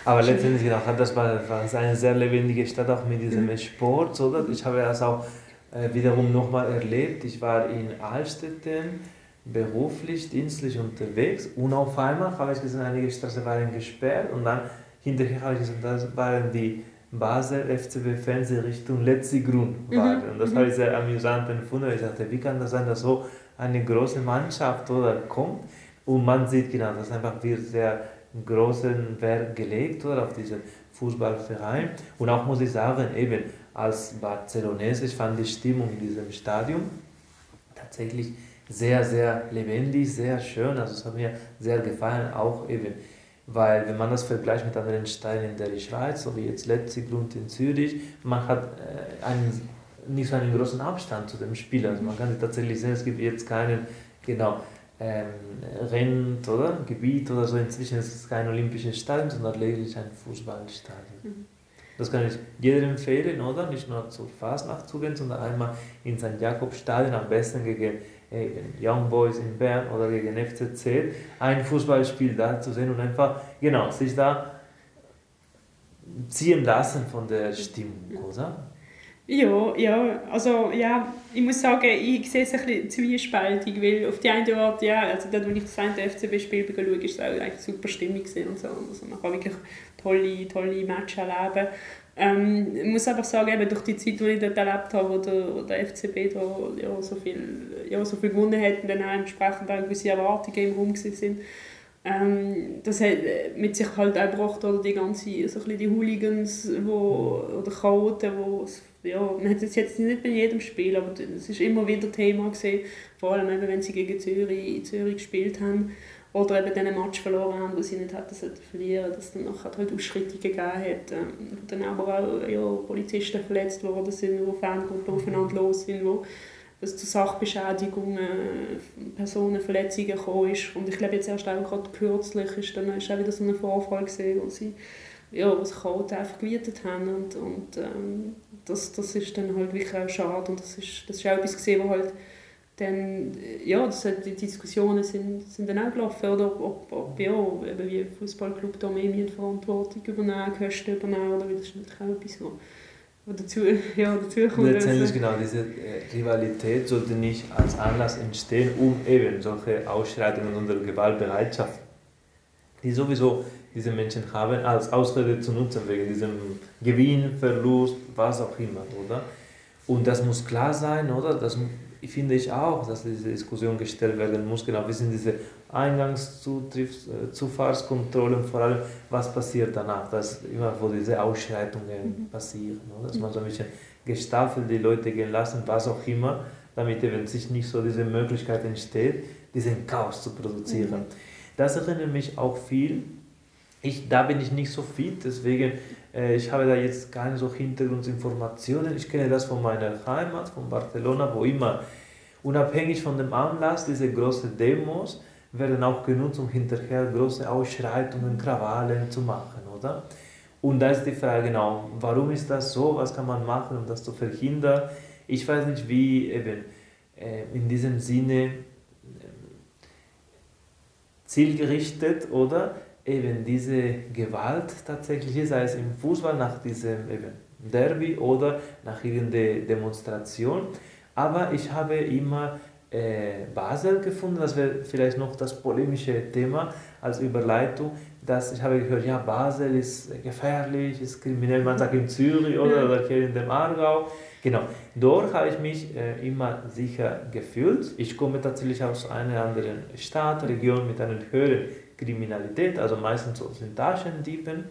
Aber letztendlich genau, das war, war eine sehr lebendige Stadt auch mit diesem Mhm. Sport, oder? Ich habe das auch äh, wiederum nochmal erlebt. Ich war in Altstetten beruflich, dienstlich unterwegs und auf einmal habe ich gesehen, einige Straßen waren gesperrt und dann hinterher habe ich gesehen, das waren die Basel FCB-Fans in Richtung Letzigrund waren. Und das mhm. habe ich sehr amüsant empfunden. Ich dachte, wie kann das sein, dass so eine große Mannschaft oder kommt und man sieht genau, dass einfach wird sehr großen Wert gelegt oder auf diesen Fußballverein. Und auch muss ich sagen, eben als Barcelonese, ich fand die Stimmung in diesem Stadion tatsächlich sehr, sehr lebendig, sehr schön. Also es hat mir sehr gefallen, auch eben, weil wenn man das vergleicht mit anderen Stadien in der Schweiz, so wie jetzt Letzigrund in Zürich, man hat äh, einen, nicht so einen großen Abstand zu dem Spiel. Also man kann tatsächlich sehen, es gibt jetzt keinen, genau, ähm, Rennt oder Gebiet oder so. Inzwischen ist es kein olympisches Stadion, sondern lediglich ein Fußballstadion. Mhm. Das kann ich jedem empfehlen, oder? Nicht nur zur Fasnacht zu gehen, sondern einmal in St. Jakobstadion, am besten gegen eben Young Boys in Bern oder gegen FCZ, ein Fußballspiel da zu sehen und einfach, genau, sich da ziehen lassen von der Stimmung, oder? Ja, ja, also ja, ich muss sagen, ich sehe es ein bisschen zwiespältig, weil auf die eine Art, ja, also dort, wo ich das eine FCB-Spiel schaue, ist es auch eigentlich super Stimmung und so, also man kann wirklich tolle, tolle Matches erleben. Ähm, ich muss einfach sagen, eben durch die Zeit, die ich dort erlebt habe, wo der, wo der FCB da, ja, so, viel, ja, so viel gewonnen hat und dann auch entsprechend auch gewisse Erwartungen im Raum sind, ähm, das hat mit sich halt auch gebracht, oder die ganze, so ein bisschen die Hooligans wo, oder Chaoten, es- ja, man hat es jetzt nicht bei jedem Spiel, aber es ist immer wieder Thema gewesen, vor allem eben, wenn sie gegen Zürich, Zürich gespielt haben. oder eben diesen Match verloren haben, wo sie nicht hätten verlieren dass es dann nachher halt Ausschreitungen gegeben hat, ähm, dann aber auch ja, Polizisten verletzt worden sind, wo Fangruppen aufeinander los sind, wo es zu Sachbeschädigungen, Personenverletzungen gekommen ist. Und ich glaube jetzt erst auch gerade kürzlich ist dann ist auch wieder so ein Vorfall gesehen, wo sie ja, sich Chaoten einfach gewietet haben und, und ähm, das, das ist dann halt wirklich auch schade und das ist, das ist auch etwas gesehen, wo halt dann, ja, das hat, die Diskussionen sind, sind dann auch gelaufen, oder ob, ob ja, eben wie Fußballclub da mehr Verantwortung übernehmen, Kosten übernehmen, oder das ist natürlich auch etwas, wo, wo dazu, ja, dazu kommt. Letztendlich also. genau, diese äh, Rivalität sollte nicht als Anlass entstehen, um eben solche Ausschreitungen und Gewaltbereitschaft, die sowieso diese Menschen haben, als Ausrede zu nutzen, wegen diesem Gewinn, Verlust, was auch immer, oder? Und das muss klar sein, oder? Das finde ich auch, dass diese Diskussion gestellt werden muss. Genau, wie sind diese Eingangszufahrskontrollen, vor allem, was passiert danach, dass immer, wo diese Ausschreitungen mhm. passieren, oder? dass man so ein bisschen gestaffelt die Leute gehen lassen, was auch immer, damit eben sich nicht so diese Möglichkeit entsteht, diesen Chaos zu produzieren. Mhm. Das erinnert mich auch viel ich, da bin ich nicht so fit, deswegen äh, ich habe da jetzt keine so Hintergrundinformationen. Ich kenne das von meiner Heimat, von Barcelona, wo immer unabhängig von dem Anlass diese großen Demos werden auch genutzt, um hinterher große Ausschreitungen, Krawallen zu machen, oder? Und da ist die Frage genau, warum ist das so? Was kann man machen, um das zu verhindern? Ich weiß nicht, wie eben äh, in diesem Sinne äh, zielgerichtet, oder? Eben diese Gewalt tatsächlich, sei es im Fußball nach diesem eben Derby oder nach irgendeiner Demonstration. Aber ich habe immer äh, Basel gefunden, das wäre vielleicht noch das polemische Thema als Überleitung, dass ich habe gehört, ja, Basel ist gefährlich, ist kriminell, man sagt in Zürich oder, oder hier in dem Aargau. Genau, dort habe ich mich äh, immer sicher gefühlt. Ich komme tatsächlich aus einer anderen Stadt, Region mit einem höheren Kriminalität, also meistens so sind Taschendieben.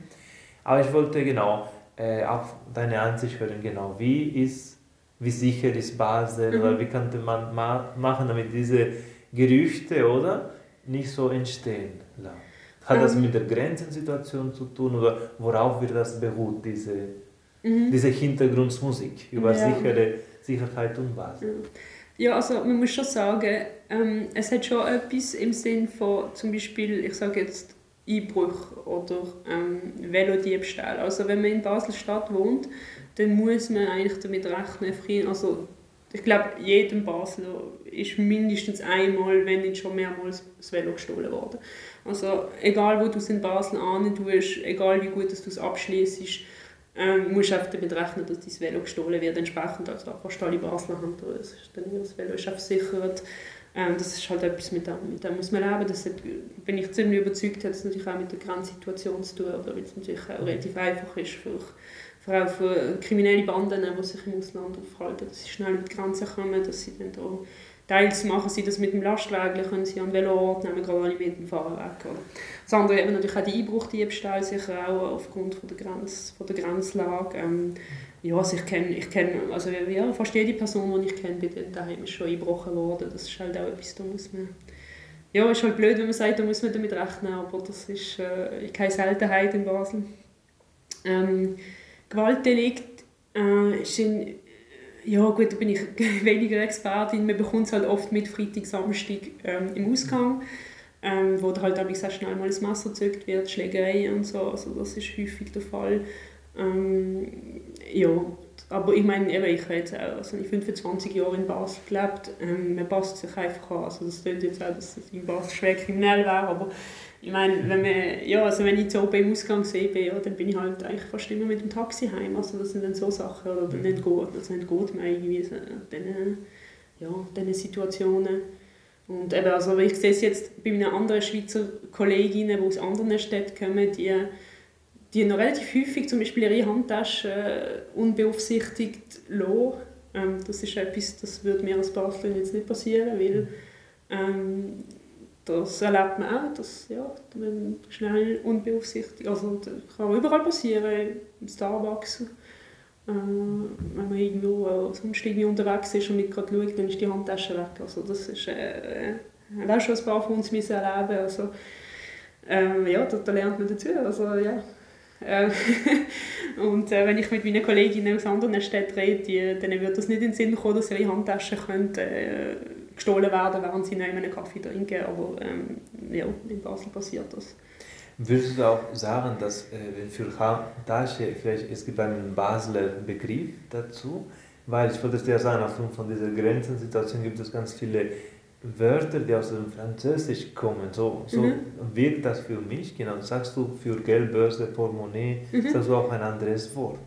Aber ich wollte genau äh, auch deine Ansicht hören, genau, wie ist, wie sicher ist Basel mhm. oder wie könnte man ma machen, damit diese Gerüchte, oder, nicht so entstehen. Hat mhm. das mit der Grenzensituation zu tun oder worauf wird das beruht, diese, mhm. diese Hintergrundmusik über ja. sichere Sicherheit und Basel? Ja, also man muss schon sagen, ähm, es hat schon etwas im Sinn von zum Beispiel, ich sage jetzt Einbruch oder ähm, Velodiebstahl. Also wenn man in Basel-Stadt wohnt, dann muss man eigentlich damit rechnen, also ich glaube, jedem Basler ist mindestens einmal, wenn nicht schon mehrmals, das Velo gestohlen worden. Also egal, wo du es in Basel an tust, egal wie gut du es abschließt, ähm, musst einfach damit rechnen, dass dein Velo gestohlen wird, entsprechend also fast alle Basler haben das, das Velo ist versichert. Ähm, das ist halt etwas, mit dem, mit dem muss man leben. Das hat, bin ich ziemlich überzeugt, hat es natürlich auch mit der Grenzsituation zu tun, oder weil es natürlich auch relativ einfach ist für, vor allem für kriminelle Banden, die sich im Ausland aufhalten, dass sie schnell über die Grenze kommen, dass sie dann da Teils machen sie das mit dem Lastwagen, können sie an Velort nehmen, gerade alle mit dem Fahren weg. Das andere eben natürlich auch die Einbruchdiebstahl, sicher auch aufgrund von der, Grenz, von der Grenzlage. Ähm, ja, also ich kenne, ich kenn, also ja, fast jede Person, die ich kenne, daheim ist schon eingebrochen worden. Das ist halt auch etwas, da muss man... Ja, ist halt blöd, wenn man sagt, da muss man damit rechnen, aber das ist äh, keine Seltenheit in Basel. Ähm, Gewaltdelikt äh, sind ja gut, da bin ich weniger Expertin. Man bekommt es halt oft mit Freitag, Samstag ähm, im Ausgang, ähm, wo da halt auch sehr schnell mal das Messer gezückt wird, Schlägerei und so. Also das ist häufig der Fall. Ähm, ja, aber ich meine, eben, ich habe jetzt auch also ich 25 Jahre in Basel gelebt. Ähm, man passt sich einfach an. Also das klingt jetzt auch, dass es in Basel schwer kriminell wäre, aber ich meine, wenn, man, ja, also wenn ich so beim Ausgang sehe, ja, dann bin ich halt eigentlich fast immer mit dem Taxi heim. Also das sind dann so Sachen, oder dann nicht gut, also nicht gut mehr irgendwie so, diesen, ja, diesen Situationen. Und eben, also ich sehe es jetzt bei meinen anderen Schweizer Kolleginnen, die aus anderen Städten kommen, die, die noch relativ häufig zum Beispiel ihre Handtasche äh, unbeaufsichtigt lassen. Ähm, das ist etwas, das würde mir als Baslerin jetzt nicht passieren, weil ähm, das erlebt man auch, dass ja, wenn schnell unbeaufsichtigt, also das kann überall passieren, im Starbucks, äh, wenn man irgendwo äh, sonst irgendwie unterwegs ist und nicht gerade schaut, dann ist die Handtasche weg. Also das ist, äh, haben auch schon ein paar von uns müssen erleben also ähm, ja, da, da, lernt man dazu, also ja. Äh, und äh, wenn ich mit meinen Kolleginnen aus anderen Städten rede, dann wird das nicht in den Sinn kommen, dass ihre Handtaschen können, äh, gestohlen werden, während sie noch einen Kaffee trinken, aber ähm, ja, in Basel passiert das. Würdest du auch sagen, dass äh, für Handtasche, vielleicht es gibt einen Basler Begriff dazu, weil ich wollte dir sagen, aufgrund von dieser Grenzensituation gibt es ganz viele Wörter, die aus dem Französisch kommen. So, so mhm. wirkt das für mich. Genau. Sagst du für Geldbörse, Portemonnaie, mhm. sagst du auch ein anderes Wort?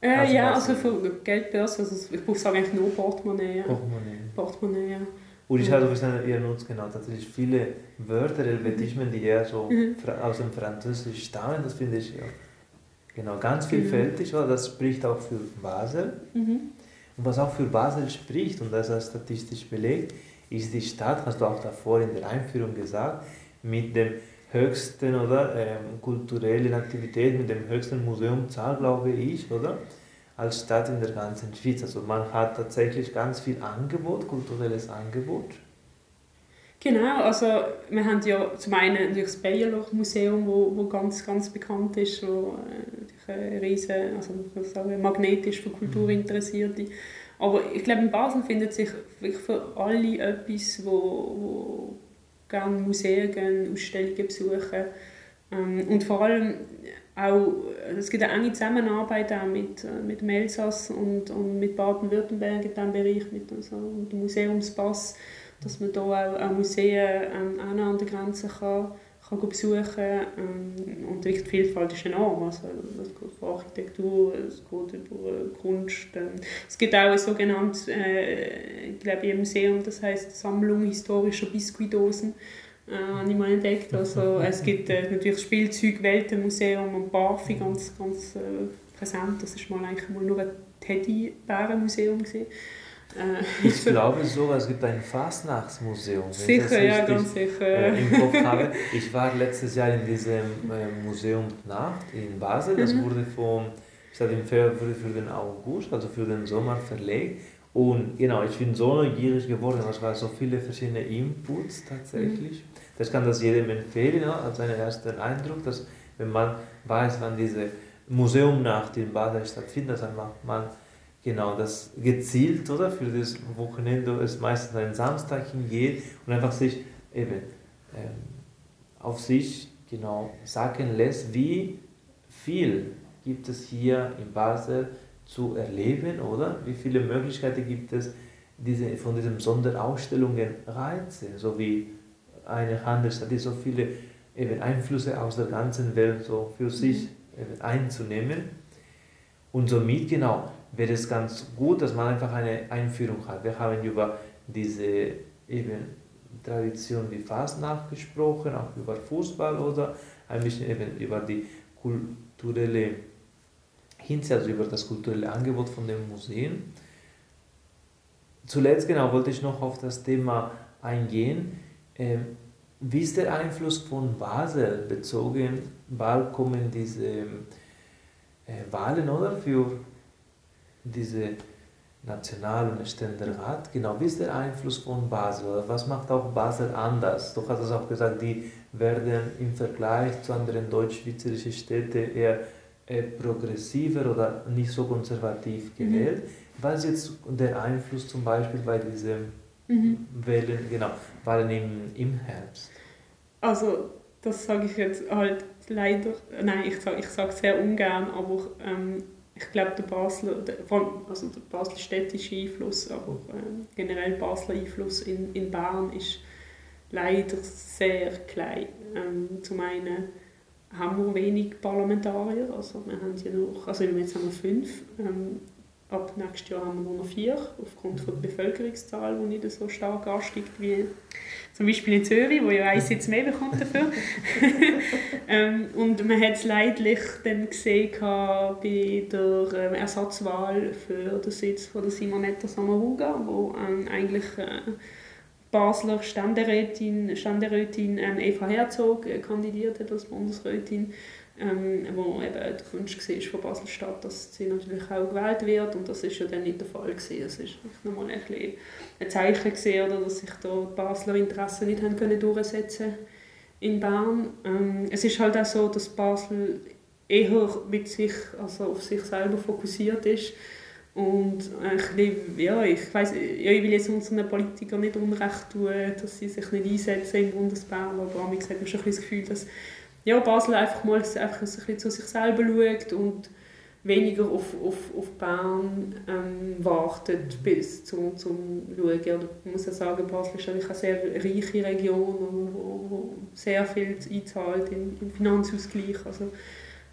Äh, also ja, also für Geldbörse, also ich muss sagen eigentlich nur Portemonnaie. Portemonnaie. Portemonnaie, ja. Und ich habe so eher nutzt genau tatsächlich viele Wörter, Helvetismen, die eher so mhm. aus dem Französisch stammen. Das finde ich ja genau ganz mhm. vielfältig. Mhm. Das spricht auch für Basel. Mhm. Und was auch für Basel spricht, und das ist statistisch belegt, ist die Stadt, hast du auch davor in der Einführung gesagt, mit dem höchsten oder ähm, kulturellen Aktivität, mit dem höchsten Museumzahl, glaube ich, oder? Als Stadt in der ganzen Schweiz. Also man hat tatsächlich ganz viel Angebot, kulturelles Angebot. Genau, also wir haben ja zum einen das Bayerloch Museum, wo, wo ganz, ganz bekannt ist, wo äh, riesen, also sagen, Magnet ist für Kulturinteressierte. Mhm. Aber ich glaube, in Basel findet sich wirklich für alle etwas, wo, wo gerne Museen gehen, Ausstellungen besuchen. Ähm, und vor allem auch, es gibt eine enge Zusammenarbeit auch mit, äh, mit dem Elsass und, und mit Baden-Württemberg in diesem Bereich, mit, also, dem Museumspass, dass man da auch, auch Museen ähm, an der Grenze kann kann besuchen ähm, und die Vielfalt ist enorm. Also, es geht von Architektur, es geht über Kunst. Ähm. Es gibt auch ein sogenanntes, äh, ich glaube, im Museum, das heißt Sammlung historischer Biskuitdosen. Äh, habe ich mal entdeckt. Also, es gibt äh, natürlich Spielzeug, Weltenmuseum und Barfi ganz, ganz äh, präsent. Das war mal eigentlich mal nur ein Teddybärenmuseum. Gewesen. Äh, ich glaube sogar, es gibt ein Fastnachtsmuseum. Sicher, ja, ganz sicher. Äh, Im Kopf habe. Ich war letztes Jahr in diesem äh, Museum Nacht in Basel. Das mhm. wurde vom, ich sage, wurde für den August, also für den Sommer verlegt. Und genau, ich bin so neugierig geworden, es waren so viele verschiedene Inputs tatsächlich. Mhm. Das kann das jedem empfehlen, ja, als einen ersten Eindruck, dass wenn man weiß, wann diese Museumnacht in Basel stattfindet, dann macht man genau das gezielt oder? Für das Wochenende es meistens ein Samstag hingeht und einfach sich eben ähm, auf sich genau sagen lässt, wie viel gibt es hier in Basel zu erleben oder? Wie viele Möglichkeiten gibt es diese, von diesen Sonderausstellungen Reize, so wie eine Handelsstadt, die so viele eben Einflüsse aus der ganzen Welt so für sich eben einzunehmen. Und somit genau wäre es ganz gut, dass man einfach eine Einführung hat. Wir haben über diese eben Tradition wie Fastnacht gesprochen, auch über Fußball oder ein bisschen eben über die kulturelle Hinsicht, also über das kulturelle Angebot von den Museen. Zuletzt genau wollte ich noch auf das Thema eingehen. Ähm, wie ist der Einfluss von Basel bezogen? Bald kommen diese äh, Wahlen oder für diese National- und Ständerat, genau, wie ist der Einfluss von Basel? Was macht auch Basel anders? Du hast es auch gesagt, die werden im Vergleich zu anderen deutsch-schweizerischen Städten eher äh, progressiver oder nicht so konservativ mhm. gewählt. Mhm. Was ist jetzt der Einfluss zum Beispiel bei diesen mhm. Wahlen, genau, Wahlen im, im Herbst? Also, das sage ich jetzt halt leider, nein, ich sage ich sag sehr ungern, aber ähm, ich glaube, der Basler, also der Basler städtische Einfluss, aber äh, generell Basler Einfluss in, in Bern ist leider sehr klein. Ähm, zum einen haben wir wenig Parlamentarier, also wir haben ja noch, also jetzt haben wir fünf, ähm, ab nächstes Jahr haben wir nur noch vier, aufgrund von der Bevölkerungszahl, die nicht so stark ansteigt wie zum Beispiel in Zürich, wo ja ein Sitz mehr bekommt dafür. ähm, und man hat es leidlich dann gesehen bei der ähm, Ersatzwahl für den Sitz von der Simonetta Samaruga, wo ähm, eigentlich äh, Basler Ständerätin, Ständerätin ähm, Eva Herzog äh, kandidiert hat als Bundesrätin. Ähm, wo eben der Wunsch war von Basel-Stadt, dass sie natürlich auch gewählt wird und das ist ja dann nicht der Fall gewesen. Es ist nochmal ein, ein Zeichen gewesen, oder, dass sich da die Basler Interessen nicht haben können durchsetzen in Bern. Ähm, es ist halt auch so, dass Basel eher mit sich, also auf sich selber fokussiert ist und bisschen, ja, ich weiss, ja, ich will jetzt unseren Politikern nicht unrecht tun, dass sie sich nicht einsetzen im Bundesbern, aber man schon ein das Gefühl, dass ja, Basel einfach mal einfach ein bisschen zu sich selber schaut und weniger auf, auf, auf Bern ähm, wartet bis zum, zum Schauen. Oder ich muss ja sagen, Basel ist eigentlich eine sehr reiche Region, wo, wo sehr viel einzahlt im, im Finanzausgleich. Also,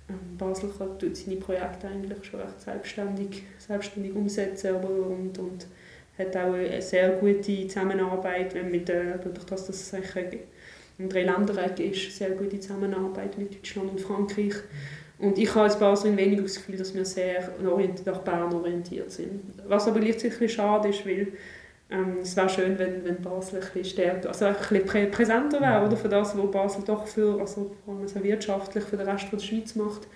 ähm, Basel kann tut seine Projekte eigentlich schon recht selbstständig, selbstständig umsetzen aber, und, und hat auch eine sehr gute Zusammenarbeit mit, äh, dadurch, dass das eigentlich ein Dreiländereck ist, sehr gute Zusammenarbeit mit Deutschland und Frankreich. Und ich habe als Basel weniger das Gefühl, dass wir sehr nach Bern orientiert sind. Was aber gleichzeitig schade ist, weil ähm, es wäre schön, wenn, wenn Basel ein bisschen stärker, also ein bisschen prä präsenter wäre, oder, für das, was Basel doch für, also vor allem wirtschaftlich für den Rest der Schweiz macht.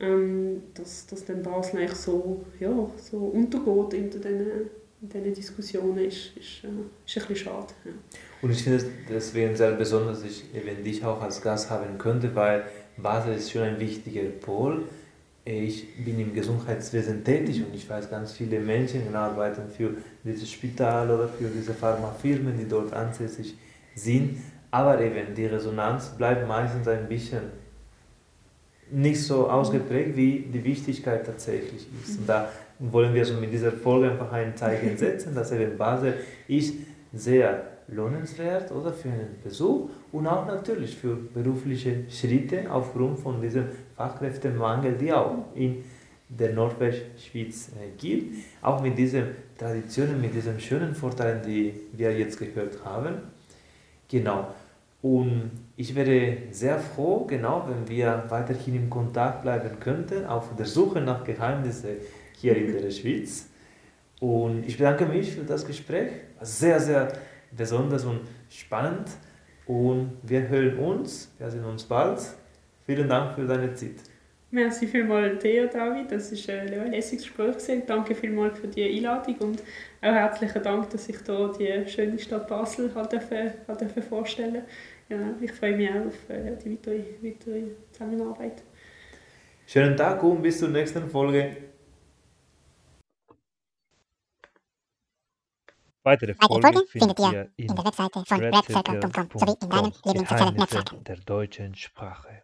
Ähm, dass, dass dann Basel eigentlich so, ja, so untergeht in diesen, in diesen Diskussionen, ist, ist, äh, ist ein bisschen schade. Ja. Und ich finde es deswegen sehr besonders, dass ich eben dich auch als Gast haben könnte, weil Basel ist schon ein wichtiger Pol ich bin im Gesundheitswesen tätig und ich weiß, ganz viele Menschen arbeiten für dieses Spital oder für diese Pharmafirmen, die dort ansässig sind. Aber eben die Resonanz bleibt meistens ein bisschen nicht so ausgeprägt, wie die Wichtigkeit tatsächlich ist. Und da wollen wir so mit dieser Folge einfach ein Zeichen setzen, dass eben Basel ist sehr lohnenswert oder für einen Besuch und auch natürlich für berufliche Schritte aufgrund von diesem Fachkräftemangel, die auch in der Nordwestschweiz äh, gibt. Auch mit diesen Traditionen, mit diesen schönen Vorteilen, die wir jetzt gehört haben. Genau. Und ich wäre sehr froh, genau, wenn wir weiterhin im Kontakt bleiben könnten, auf der Suche nach Geheimnissen hier in der Schweiz. Und ich bedanke mich für das Gespräch. Sehr, sehr besonders und spannend. Und wir hören uns, wir sehen uns bald. Vielen Dank für deine Zeit. Merci vielmals dir, David. Das war ein lässiges Gespräch. Danke vielmals für die Einladung und auch herzlichen Dank, dass ich hier die schöne Stadt Basel halt dürfen, halt dürfen vorstellen ja, Ich freue mich auch auf äh, die weitere, weitere Zusammenarbeit. Schönen Tag und bis zur nächsten Folge. Weitere Folgen findet ihr in der Webseite von redcircle.com sowie in deinem Lieblingssozialen Netzwerk der deutschen Sprache.